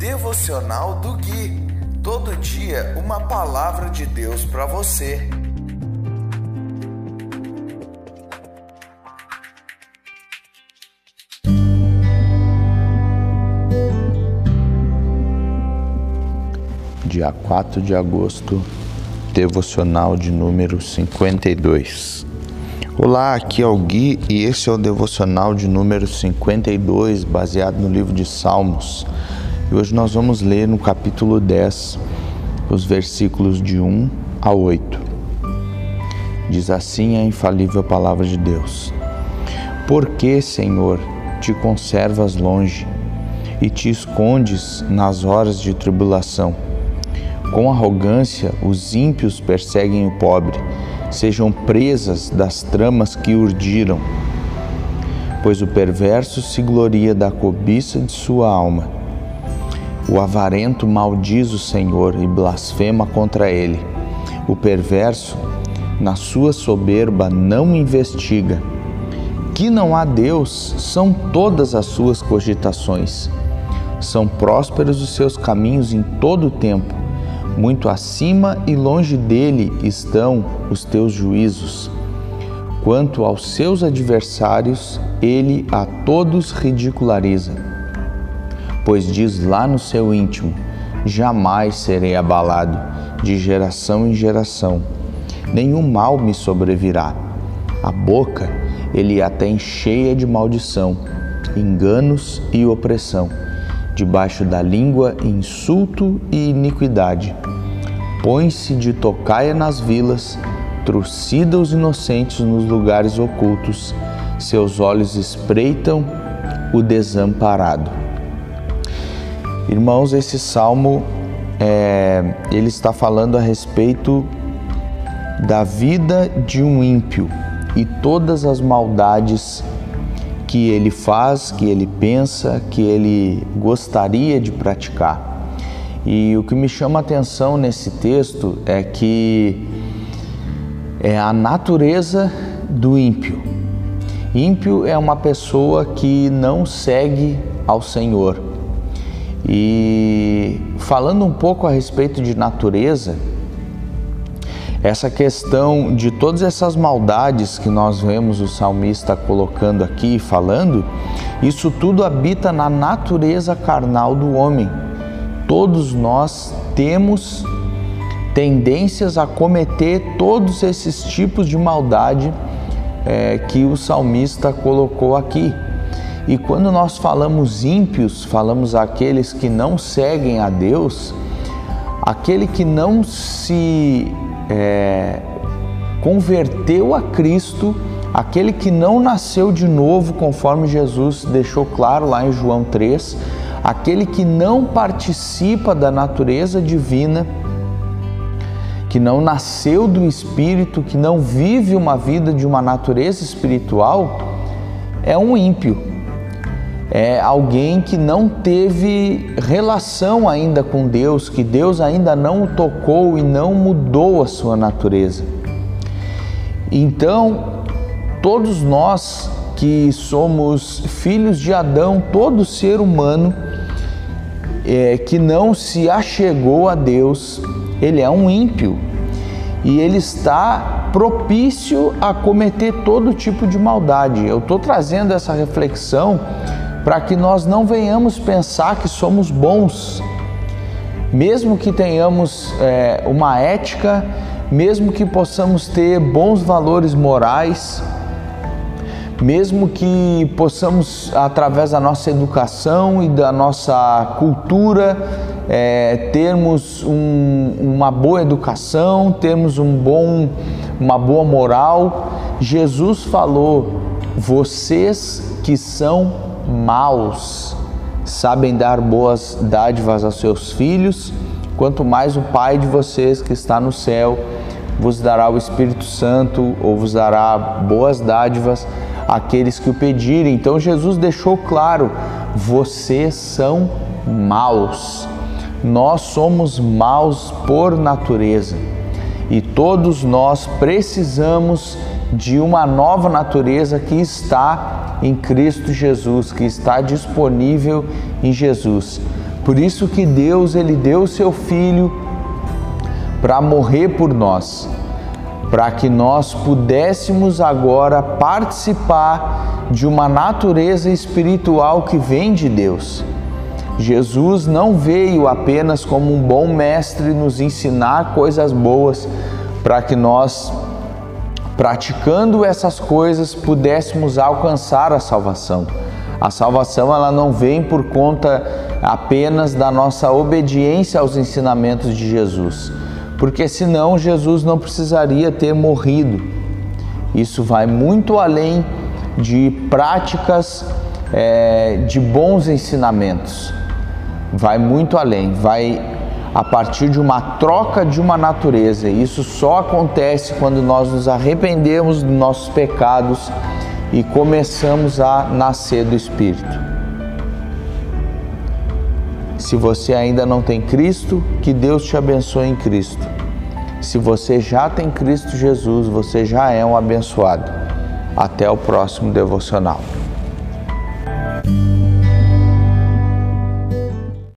Devocional do Gui. Todo dia uma palavra de Deus para você. Dia 4 de agosto, devocional de número 52. Olá, aqui é o Gui e esse é o devocional de número 52, baseado no livro de Salmos. E hoje nós vamos ler no capítulo 10, os versículos de 1 a 8. Diz assim a infalível palavra de Deus: Por que, Senhor, te conservas longe e te escondes nas horas de tribulação? Com arrogância, os ímpios perseguem o pobre, sejam presas das tramas que urdiram. Pois o perverso se gloria da cobiça de sua alma o avarento maldiz o Senhor e blasfema contra ele. O perverso, na sua soberba, não investiga. Que não há Deus são todas as suas cogitações. São prósperos os seus caminhos em todo o tempo. Muito acima e longe dele estão os teus juízos. Quanto aos seus adversários, ele a todos ridiculariza pois diz lá no seu íntimo: Jamais serei abalado, de geração em geração. Nenhum mal me sobrevirá. A boca ele a tem cheia de maldição, enganos e opressão. Debaixo da língua, insulto e iniquidade. Põe-se de tocaia nas vilas, trucida os inocentes nos lugares ocultos. Seus olhos espreitam o desamparado. Irmãos, esse salmo é, ele está falando a respeito da vida de um ímpio e todas as maldades que ele faz, que ele pensa, que ele gostaria de praticar. E o que me chama a atenção nesse texto é que é a natureza do ímpio. Ímpio é uma pessoa que não segue ao Senhor e falando um pouco a respeito de natureza, essa questão de todas essas maldades que nós vemos o salmista colocando aqui falando, isso tudo habita na natureza carnal do homem. Todos nós temos tendências a cometer todos esses tipos de maldade é, que o salmista colocou aqui. E quando nós falamos ímpios, falamos aqueles que não seguem a Deus, aquele que não se é, converteu a Cristo, aquele que não nasceu de novo, conforme Jesus deixou claro lá em João 3, aquele que não participa da natureza divina, que não nasceu do Espírito, que não vive uma vida de uma natureza espiritual, é um ímpio é alguém que não teve relação ainda com Deus, que Deus ainda não o tocou e não mudou a sua natureza. Então, todos nós que somos filhos de Adão, todo ser humano é, que não se achegou a Deus, ele é um ímpio e ele está propício a cometer todo tipo de maldade. Eu estou trazendo essa reflexão para que nós não venhamos pensar que somos bons, mesmo que tenhamos é, uma ética, mesmo que possamos ter bons valores morais, mesmo que possamos, através da nossa educação e da nossa cultura, é, termos um, uma boa educação, termos um bom, uma boa moral. Jesus falou: vocês que são maus sabem dar boas dádivas aos seus filhos, quanto mais o Pai de vocês que está no céu vos dará o Espírito Santo ou vos dará boas dádivas àqueles que o pedirem. Então Jesus deixou claro: vocês são maus. Nós somos maus por natureza e todos nós precisamos de uma nova natureza que está em Cristo Jesus, que está disponível em Jesus. Por isso que Deus ele deu o seu filho para morrer por nós, para que nós pudéssemos agora participar de uma natureza espiritual que vem de Deus. Jesus não veio apenas como um bom mestre nos ensinar coisas boas para que nós praticando essas coisas pudéssemos alcançar a salvação. A salvação ela não vem por conta apenas da nossa obediência aos ensinamentos de Jesus, porque senão Jesus não precisaria ter morrido. Isso vai muito além de práticas é, de bons ensinamentos, vai muito além, vai a partir de uma troca de uma natureza. Isso só acontece quando nós nos arrependemos dos nossos pecados e começamos a nascer do Espírito. Se você ainda não tem Cristo, que Deus te abençoe em Cristo. Se você já tem Cristo Jesus, você já é um abençoado. Até o próximo devocional.